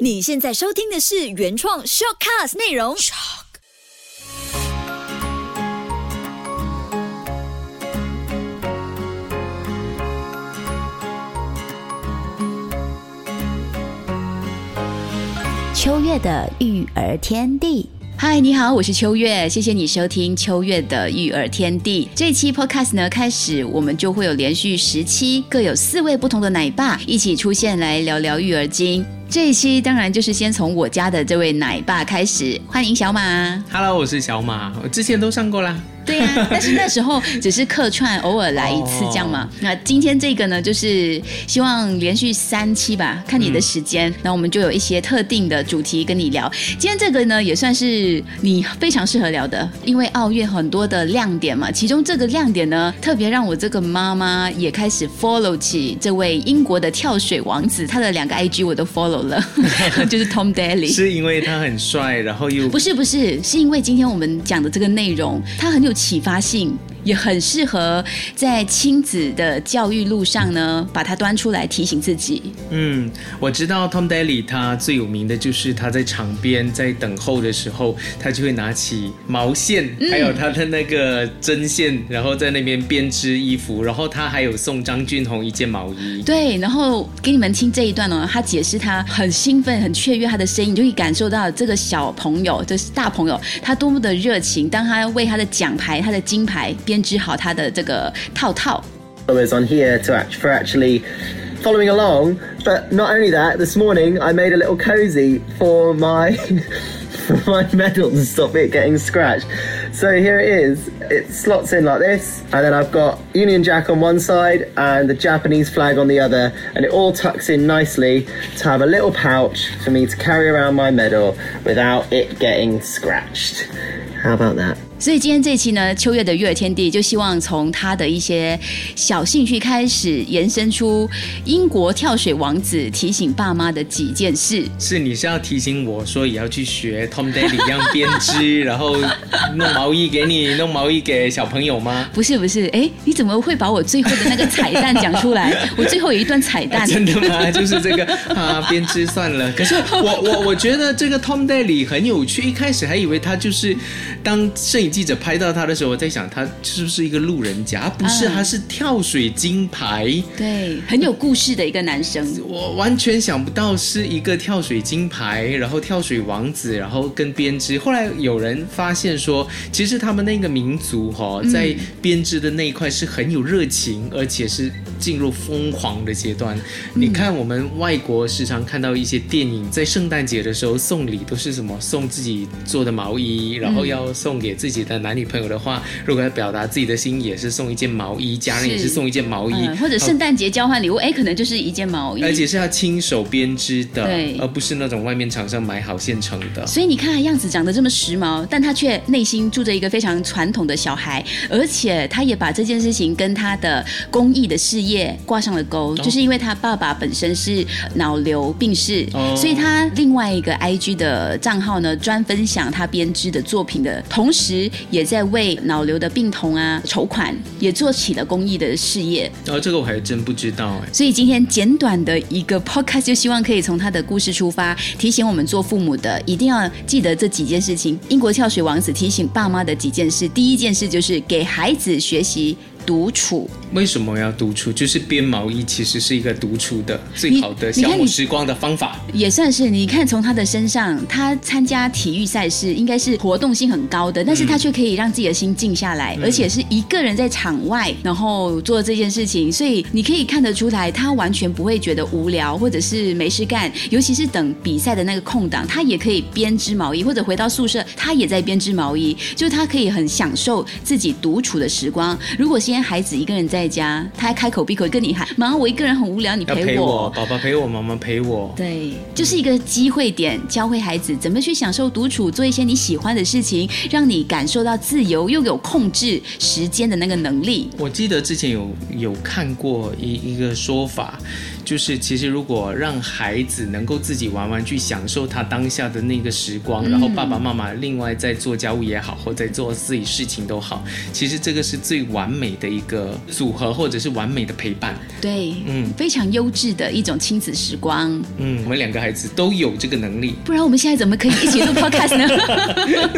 你现在收听的是原创 shortcast 内容。秋月的育儿天地。嗨，你好，我是秋月，谢谢你收听秋月的育儿天地。这期 podcast 呢，开始我们就会有连续十期，各有四位不同的奶爸一起出现来聊聊育儿经。这一期当然就是先从我家的这位奶爸开始，欢迎小马。Hello，我是小马，我之前都上过啦。对呀、但是那时候只是客串，偶尔来一次这样嘛。那今天这个呢，就是希望连续三期吧，看你的时间，那、我们就有一些特定的主题跟你聊。今天这个呢，也算是你非常适合聊的，因为奥运很多的亮点嘛，其中这个亮点呢，特别让我这个妈妈也开始 follow 起这位英国的跳水王子，他的两个 IG 我都 follow 了，就是 Tom Daly。是因为他很帅，然后又不是不是，是因为今天我们讲的这个内容，他很有启发性，也很适合在亲子的教育路上呢，把它端出来提醒自己。嗯，我知道 Tom Daly 他最有名的就是他在场边在等候的时候，他就会拿起毛线，还有他的那个针线，然后在那边编织衣服，然后他还有送张俊宏一件毛衣。对，然后给你们听这一段哦，他解释他很兴奋、很雀跃，他的声音你就可以感受到这个小朋友，就是大朋友，他多么的热情。当他为他的奖牌、他的金牌编织好他的这个套套， followers on here to act, for actually following along. But not only that, this morning I made a little cozy for my for my medal to stop it getting scratched. So here it is. It slots in like this, and then I've got Union Jack on one side and the Japanese flag on the other, and it all tucks in nicely to have a little pouch for me to carry around my medal without it getting scratched. How about that? 所以今天这一期呢，秋月的育儿天地就希望从他的一些小兴趣开始，延伸出英国跳水王子提醒爸妈的几件事。是你是要提醒我说也要去学 Tom Daly 一样编织，然后弄毛衣给你，弄毛衣给小朋友吗？不是不是，哎，你怎么会把我最后的那个彩蛋讲出来？我最后有一段彩蛋。真的吗？就是这个啊，编织算了。可是 我我我觉得这个 Tom Daly 很有趣，一开始还以为他就是当摄影记者拍到他的时候，我在想他是不是一个路人甲？不是，嗯他是跳水金牌。对，很有故事的一个男生。我完全想不到是一个跳水金牌，然后跳水王子，然后跟编织。后来有人发现说，其实他们那个民族哈、哦，在编织的那一块是很有热情，而且是进入疯狂的阶段。你看我们外国时常看到一些电影，在圣诞节的时候送礼都是什么？送自己做的毛衣，然后要送给自己的男女朋友的话，如果要表达自己的心意，也是送一件毛衣，家人也是是送一件毛衣，嗯，或者圣诞节交换礼物，哎，可能就是一件毛衣。而且是要亲手编织的，对而不是那种外面厂商买好现成的。所以你看他样子长得这么时髦，但他却内心住着一个非常传统的小孩，而且他也把这件事情跟他的公益的事业挂上了钩，就是因为他爸爸本身是脑瘤病逝，哦所以他另外一个 IG 的账号呢，专分享他编织的作品的同时，也在为脑瘤的病童啊筹款，也做起了公益的事业。哦、这个我还真不知道哎。所以今天简短的一个 podcast，就希望可以从他的故事出发，提醒我们做父母的一定要记得这几件事情。英国跳水王子提醒爸妈的几件事，第一件事就是给孩子学习独处。为什么要独处？就是编毛衣其实是一个独处的最好的消磨时光的方法。也算是你看从他的身上，他参加体育赛事应该是活动性很高的，但是他却可以让自己的心静下来，而且是一个人在场外，然后做这件事情，所以你可以看得出来，他完全不会觉得无聊或者是没事干，尤其是等比赛的那个空档，他也可以编织毛衣，或者回到宿舍，他也在编织毛衣，就是他可以很享受自己独处的时光。如果今天孩子一个人在家，他还开口闭口跟你喊：“妈，我一个人很无聊，你陪我，爸爸陪我，妈妈陪我。对，就是一个机会点，教会孩子怎么去享受独处，做一些你喜欢的事情，让你感受到自由，又有控制时间的那个能力。我记得之前有有看过一一个说法，就是其实如果让孩子能够自己玩玩具，享受他当下的那个时光，然后爸爸妈妈另外在做家务也好，或在做自己事情都好，其实这个是最完美的一个组合，或者是完美的陪伴。对，嗯非常优质的一种亲子时光。嗯，我们两个孩子都有这个能力。不然我们现在怎么可以一起录 podcast 呢？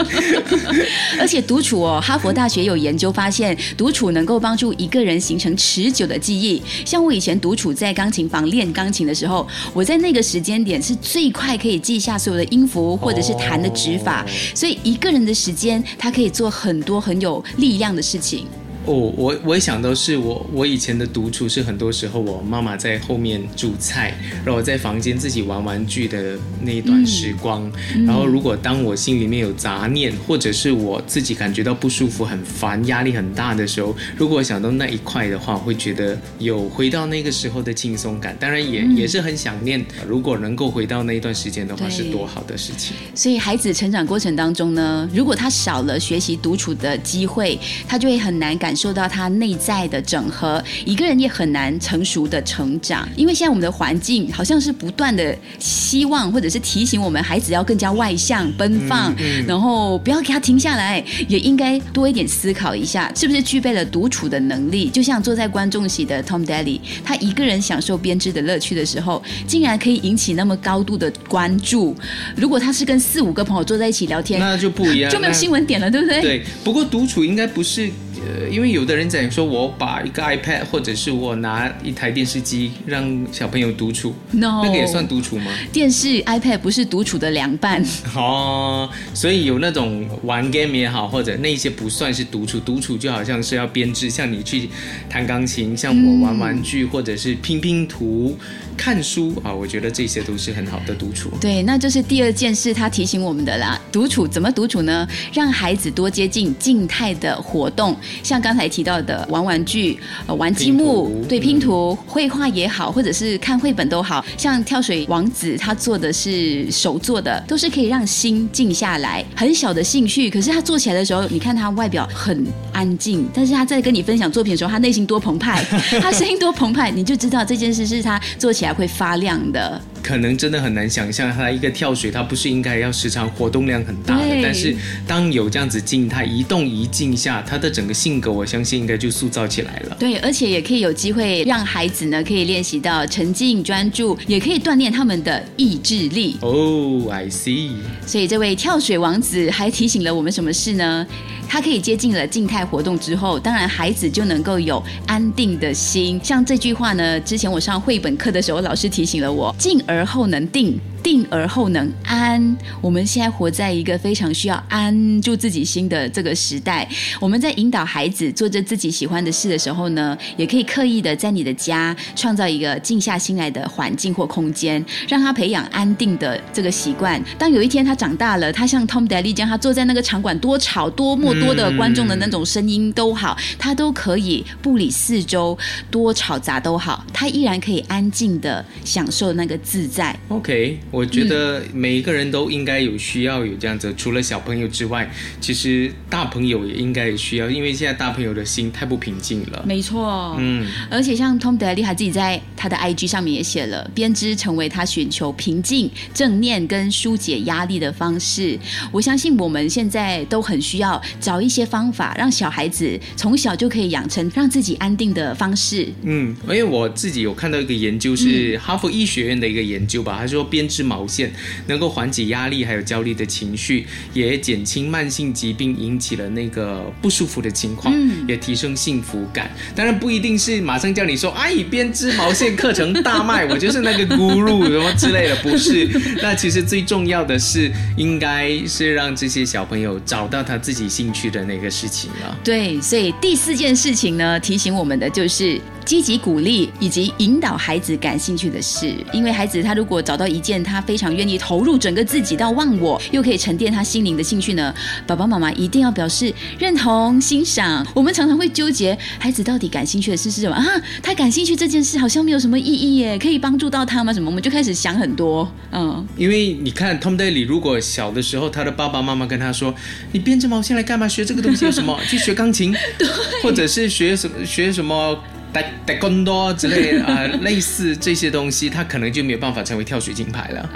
而且独处哦，哈佛大学有研究发现，独处能够帮助一个人形成持久的记忆。像我以前独处在钢琴房练钢琴的时候，我在那个时间点是最快可以记下所有的音符或者是弹的指法，所以一个人的时间，他可以做很多很有力量的事情。哦，我我也想到是我我以前的独处是很多时候我妈妈在后面煮菜，然后我在房间自己玩玩具的那一段时光。然后如果当我心里面有杂念，或者是我自己感觉到不舒服、很烦、压力很大的时候，如果我想到那一块的话，我会觉得有回到那个时候的轻松感。当然也、也是很想念，如果能够回到那一段时间的话，是多好的事情。所以孩子成长过程当中呢，如果他少了学习独处的机会，他就会很难感受到他内在的整合，一个人也很难成熟的成长。因为现在我们的环境好像是不断的希望或者是提醒我们孩子要更加外向、奔放，然后不要给他停下来，也应该多一点思考一下，是不是具备了独处的能力。就像坐在观众席的 Tom Daly，他一个人享受编织的乐趣的时候，竟然可以引起那么高度的关注。如果他是跟四五个朋友坐在一起聊天，那就不一样，就没有新闻点了，对不对？对，不过独处应该不是，呃，因为有的人讲说，我把一个 iPad 或者是我拿一台电视机让小朋友独处 No 那个也算独处吗？电视、iPad 不是独处的凉拌。哦，所以有那种玩 game 也好，或者那些不算是独处，独处就好像是要编织，像你去弹钢琴，像我玩玩具，或者是拼拼图、看书啊，我觉得这些都是很好的独处。对，那就是第二件事，他提醒我们的啦。独处怎么独处呢？让孩子多接近静态的活动，像刚才提到的玩玩具、呃、玩积木拼，对，嗯拼图、绘画也好，或者是看绘本都好。像跳水王子，他做的是手做的，都是可以让心静下来。很小的兴趣，可是他做起来的时候，你看他外表很安静，但是他在跟你分享作品的时候，他内心多澎湃，他声音多澎湃，你就知道这件事是他做起来会发亮的。可能真的很难想象，他一个跳水，他不是应该要时常活动量很大的，但是当有这样子静态一动一静下，他的整个性格，我相信应该就塑造起来了。对，而且也可以有机会让孩子呢，可以练习到沉静专注，也可以锻炼他们的意志力。哦、i see。所以这位跳水王子还提醒了我们什么事呢？他可以接近了静态活动之后，当然孩子就能够有安定的心。像这句话呢，之前我上绘本课的时候，老师提醒了我：静而后能定。定而后能安。我们现在活在一个非常需要安住自己心的这个时代。我们在引导孩子做着自己喜欢的事的时候呢，也可以刻意的在你的家创造一个静下心来的环境或空间，让他培养安定的这个习惯。当有一天他长大了，他像 Tom Daly 这样，他坐在那个场馆多吵多么多的观众的那种声音都好，他都可以不理四周多吵杂都好，他依然可以安静的享受那个自在。OK，我觉得每一个人都应该有需要有这样子，除了小朋友之外，其实大朋友也应该也需要，因为现在大朋友的心太不平静了。没错，嗯，而且像 Tom Daly 他自己在他的 IG 上面也写了，编织成为他寻求平静、正念跟疏解压力的方式。我相信我们现在都很需要找一些方法，让小孩子从小就可以养成让自己安定的方式。嗯，因为我自己有看到一个研究，是哈佛医学院的一个研究吧，他说编织毛线能够缓解压力还有焦虑的情绪，也减轻慢性疾病引起了那个不舒服的情况，嗯也提升幸福感。当然不一定是马上叫你说，哎，编织毛线课程大卖，我就是那个 guru 什么之类的，不是。那其实最重要的是，应该是让这些小朋友找到他自己兴趣的那个事情了。对，所以第四件事情呢，提醒我们的就是积极鼓励以及引导孩子感兴趣的事。因为孩子他如果找到一件他非常愿意投入整个自己到忘我，又可以沉淀他心灵的兴趣呢，爸爸妈妈一定要表示认同、欣赏。我们常常会纠结，孩子到底感兴趣的事是什么啊？他感兴趣这件事好像没有什么意义耶，可以帮助到他吗？什么？我们就开始想很多。嗯，因为你看 Tom Daly，如果小的时候他的爸爸妈妈跟他说：“你编织毛线来干嘛？学这个东西有什么？去学钢琴，或者是学什么学什么打打更多之类啊、呃类似这些东西，他可能就没有办法成为跳水金牌了。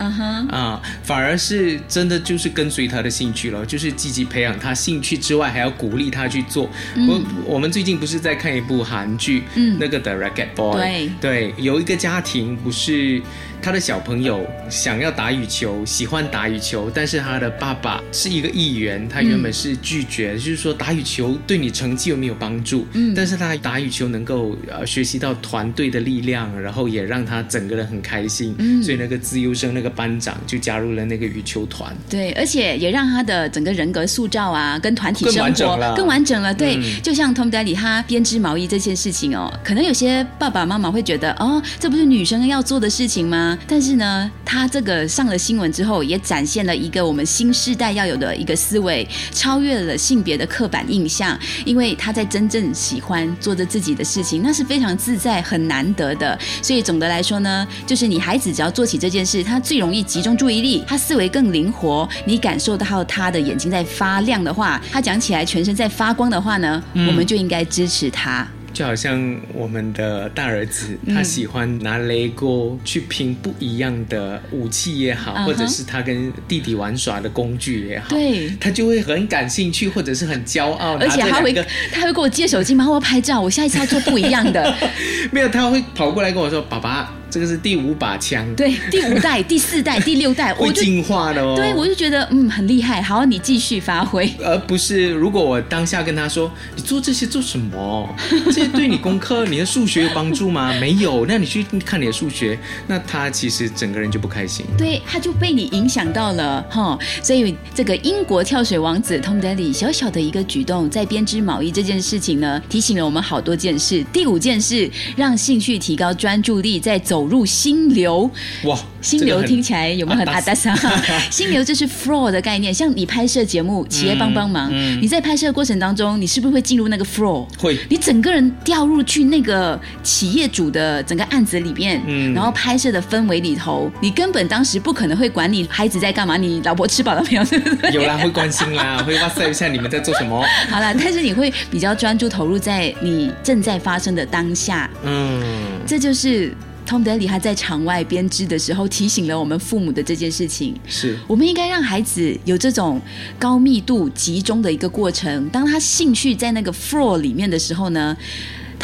啊，反而是真的就是跟随他的兴趣了，就是积极培养他兴趣之外，还要鼓励他去做。我我们最近不是在看一部韩剧，嗯那个的 Racket Boy，对对，有一个家庭不是他的小朋友想要打羽球，喜欢打羽球，但是他的爸爸是一个议员，他原本是拒绝，就是说打羽球对你成绩有没有帮助？嗯但是他打羽球能够呃学习到团队的力量，然后也让他整个人很开心，嗯所以那个自优生那个班长就加入了那个羽球团。对，而且也让他的整个人格塑造啊，跟团体更生活完整了更完整了。对，嗯就像 Tom Daly 他编织毛衣这件事情哦，可能有些爸爸妈妈会觉得哦，这不是女生要做的事情吗？但是呢，他这个上了新闻之后，也展现了一个我们新时代要有的一个思维，超越了性别的刻板印象。因为他在真正喜欢做着自己的事情，那是非常自在、很难得的。所以总的来说呢，就是你孩子只要做起这件事，他最容易集中注意力，他思维更灵活，你感受到他的眼睛在发亮的话，他讲起来全身在发光的话呢，我们就应该支持他。就好像我们的大儿子，嗯他喜欢拿雷锅去拼不一样的武器也好，或者是他跟弟弟玩耍的工具也好，对他就会很感兴趣，或者是很骄傲，而且他会他会给我借手机吗？我要拍照，我下一次要做不一样的。没有，他会跑过来跟我说：“爸爸，这个是第五把枪，对，第五代、第四代、第六代，我进化的哦。”对我就觉得嗯很厉害。好，你继续发挥。而 不是，如果我当下跟他说：“你做这些做什么？这些对你功课、你的数学有帮助吗？没有。那你去看你的数学，那他其实整个人就不开心。对，他就被你影响到了哈，所以这个英国跳水王子 Tom Daly 小小的一个举动，在编织毛衣这件事情呢，提醒了我们好多件事。第五件事，让兴趣提高专注力，在走入心流。哇，心流听起来有没有很阿达桑？心流就是 flow 的概念，像你拍摄节目，企业帮帮忙，嗯你在拍摄的过程当中，你是不是会进入那个 flow？会你整个人掉入去那个企业主的整个案子里面，嗯然后拍摄的氛围里头，你根本当时不可能会管你孩子在干嘛，你老婆吃饱了没有，对不对？有啦，会关心啦，会哇塞一下你们在做什么。好啦，但是你会比较专注投入在你正在发生的当下，嗯，这就是 Tom Daly 他在场外编织的时候提醒了我们父母的这件事情。是我们应该让孩子有这种高密度集中的一个过程。当他兴趣在那个 floor 里面的时候呢，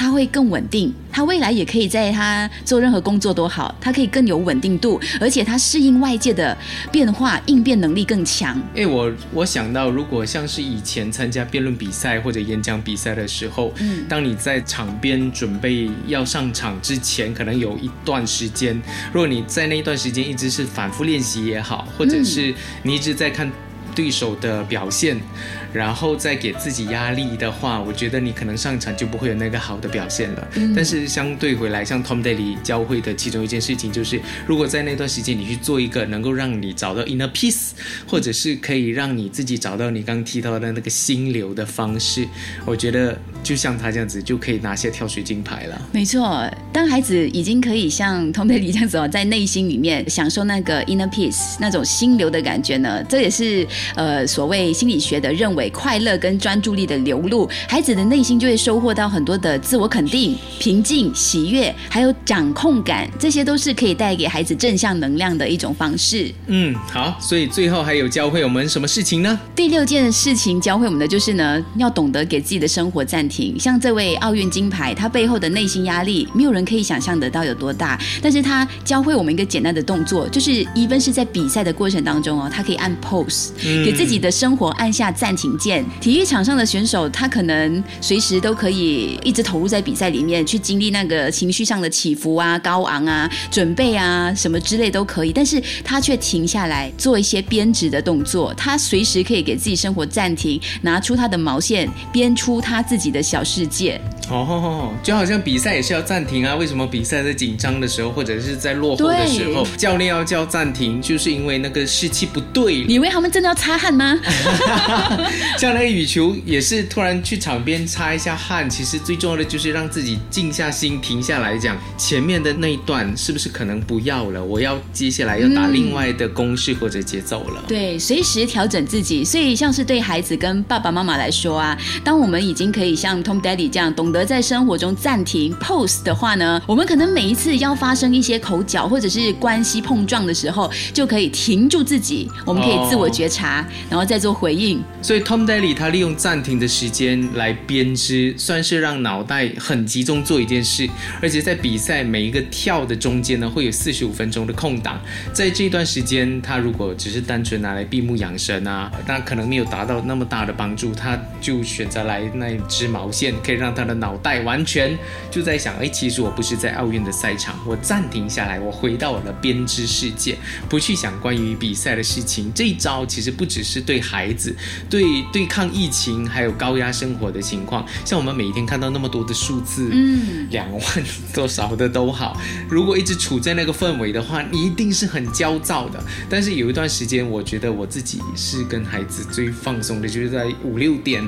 他会更稳定。他未来也可以在他做任何工作都好，他可以更有稳定度，而且他适应外界的变化，应变能力更强。哎，我我想到，如果像是以前参加辩论比赛或者演讲比赛的时候，嗯当你在场边准备要上场之前，可能有一段时间，如果你在那一段时间一直是反复练习也好，或者是你一直在看对手的表现，然后再给自己压力的话，我觉得你可能上场就不会有那个好的表现了。嗯但是相对回来，像 Tom Daly 教会的其中一件事情就是，如果在那段时间你去做一个能够让你找到 inner peace，或者是可以让你自己找到你刚刚提到的那个心流的方式，我觉得就像他这样子就可以拿下跳水金牌了。没错，当孩子已经可以像 Tom Daly 这样子哦，在内心里面享受那个 inner peace 那种心流的感觉呢，这也是呃所谓心理学的认为快乐跟专注力的流露，孩子的内心就会收获到很多的自我肯定、平静、喜悦，还有掌控感，这些都是可以带给孩子正向能量的一种方式。嗯，好，所以最后还有教会我们什么事情呢？第六件事情教会我们的就是呢，要懂得给自己的生活暂停。像这位奥运金牌，他背后的内心压力，没有人可以想象得到有多大。但是他教会我们一个简单的动作，就是 even 是在比赛的过程当中哦，他可以按 pause，、嗯给自己的生活按下暂停见。体育场上的选手，他可能随时都可以一直投入在比赛里面，去经历那个情绪上的起伏啊、高昂啊、准备啊什么之类都可以。但是他却停下来做一些编织的动作，他随时可以给自己生活暂停，拿出他的毛线，编出他自己的小世界。哦，就好像比赛也是要暂停啊。为什么比赛在紧张的时候，或者是在落后的时候，教练要叫暂停，就是因为那个士气不对。你以为他们真的要擦汗吗？像那个羽球也是突然去场边擦一下汗，其实最重要的就是让自己静下心，停下来讲前面的那一段是不是可能不要了，我要接下来要打另外的公式或者节奏了。对，随时调整自己。所以，像是对孩子跟爸爸妈妈来说啊，当我们已经可以像 Tom Daddy 这样懂得得在生活中暂停 pause 的话呢，我们可能每一次要发生一些口角或者是关系碰撞的时候，就可以停住自己，我们可以自我觉察，然后再做回应。所以 Tom Daly 他利用暂停的时间来编织，算是让脑袋很集中做一件事，而且在比赛每一个跳的中间呢，会有四十五分钟的空档，在这段时间，他如果只是单纯拿来闭目养神啊，那可能没有达到那么大的帮助，他就选择来那一支毛线，可以让他的脑袋完全就在想，哎，其实我不是在奥运的赛场，我暂停下来，我回到我的编织世界，不去想关于比赛的事情。这一招其实不只是对孩子，对对抗疫情还有高压生活的情况，像我们每一天看到那么多的数字，嗯，两万多少的都好，如果一直处在那个氛围的话，你一定是很焦躁的。但是有一段时间，我觉得我自己是跟孩子最放松的，就是在五六点，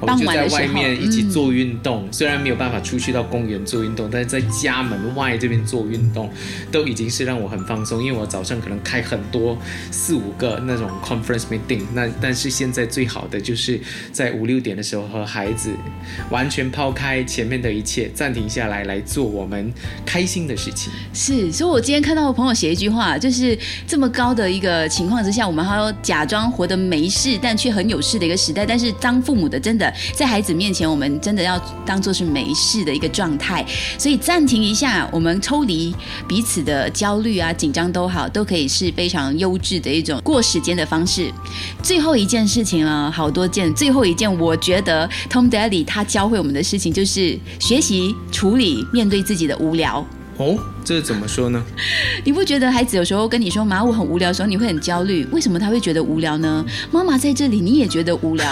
我就在外面一起做运动。虽然没有办法出去到公园做运动，但是在家门外这边做运动，都已经是让我很放松。因为我早上可能开很多四五个那种 conference meeting，那但是现在最好的就是在五六点的时候和孩子完全抛开前面的一切，暂停下来来做我们开心的事情。是，所以我今天看到我朋友写一句话，就是这么高的一个情况之下，我们还要假装活得没事，但却很有事的一个时代。但是当父母的，真的在孩子面前，我们真的要当做是没事的一个状态。所以暂停一下，我们抽离彼此的焦虑啊、紧张都好，都可以是非常优质的一种过时间的方式。最后一件事情啊，好多件，最后一件，我觉得 Tom Daly 他教会我们的事情就是学习处理面对自己的无聊。哦，这怎么说呢？你不觉得孩子有时候跟你说“妈，我很无聊”的时候，你会很焦虑？为什么他会觉得无聊呢？妈妈在这里，你也觉得无聊。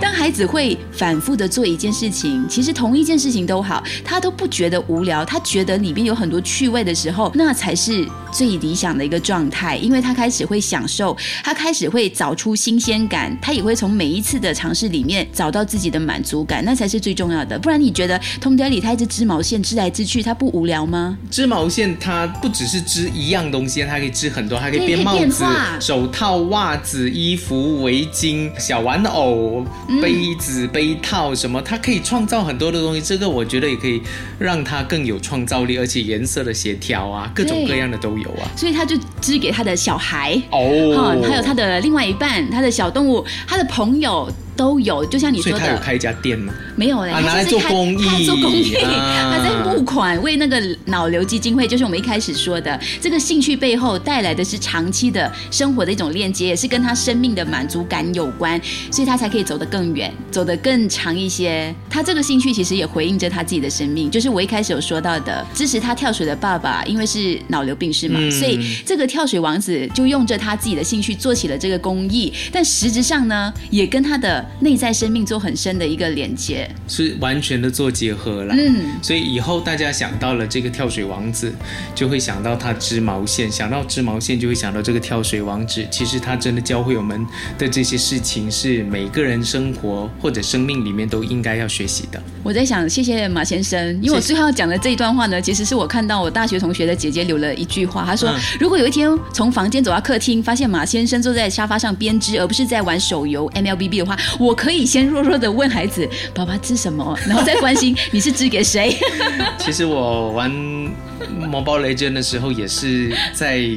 当孩子会反复的做一件事情，其实同一件事情都好，他都不觉得无聊，他觉得里面有很多趣味的时候，那才是最理想的一个状态，因为他开始会享受，他开始会找出新鲜感，他也会从每一次的尝试里面找到自己的满足感，那才是最重要的。不然你觉得 Tom Daly 他一直织毛线织来织去，他不？无聊吗？织毛线它不只是织一样东西，它可以织很多，它可以编帽子、手套、袜子、衣服、围巾、小玩偶、杯子、杯套什么，它可以创造很多的东西。这个我觉得也可以让它更有创造力，而且颜色的协调啊，各种各样的都有啊。所以他就织给他的小孩哦，还有他的另外一半，他的小动物，他的朋友。都有，就像你说的，他有开一家店吗？没有嘞，拿来做公益，做公益，他在募款为那个脑瘤基金会，就是我们一开始说的这个兴趣背后带来的是长期的生活的一种链接，也是跟他生命的满足感有关，所以他才可以走得更远，走得更长一些。他这个兴趣其实也回应着他自己的生命，就是我一开始有说到的，支持他跳水的爸爸，因为是脑瘤病逝嘛，所以这个跳水王子就用着他自己的兴趣做起了这个公益，但实质上呢，也跟他的。内在生命做很深的一个连接，是完全的做结合了。嗯，所以以后大家想到了这个跳水王子，就会想到他织毛线；想到织毛线，就会想到这个跳水王子。其实他真的教会我们的这些事情，是每个人生活或者生命里面都应该要学习的。我在想，谢谢马先生，因为我最后要讲的这一段话呢，其实是我看到我大学同学的姐姐留了一句话，她说：“如果有一天从房间走到客厅，发现马先生坐在沙发上编织，而不是在玩手游 MLBB 的话，我可以先弱弱的问孩子：爸爸织什么？然后再关心你是织给谁。其实我玩魔包雷阵的时候，也是在。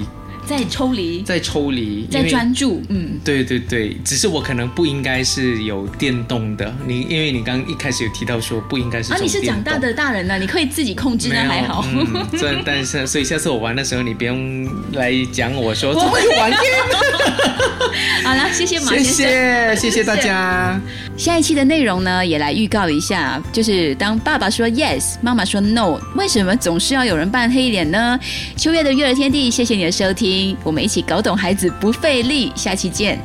在抽离，在抽离，在专注，嗯，对对对，只是我可能不应该是有电动的，你因为你刚一开始有提到说不应该是啊，你是长大的大人了，你可以自己控制，那还好。这但是所以下次我玩的时候，你不用来讲我说怎么会玩电动。好了，谢谢马先生，谢谢谢谢大家。下一期的内容呢，也来预告一下，就是当爸爸说 yes，妈妈说 no，为什么总是要有人扮黑脸呢？秋月的育儿天地，谢谢你的收我们一起搞懂孩子不费力，下期见。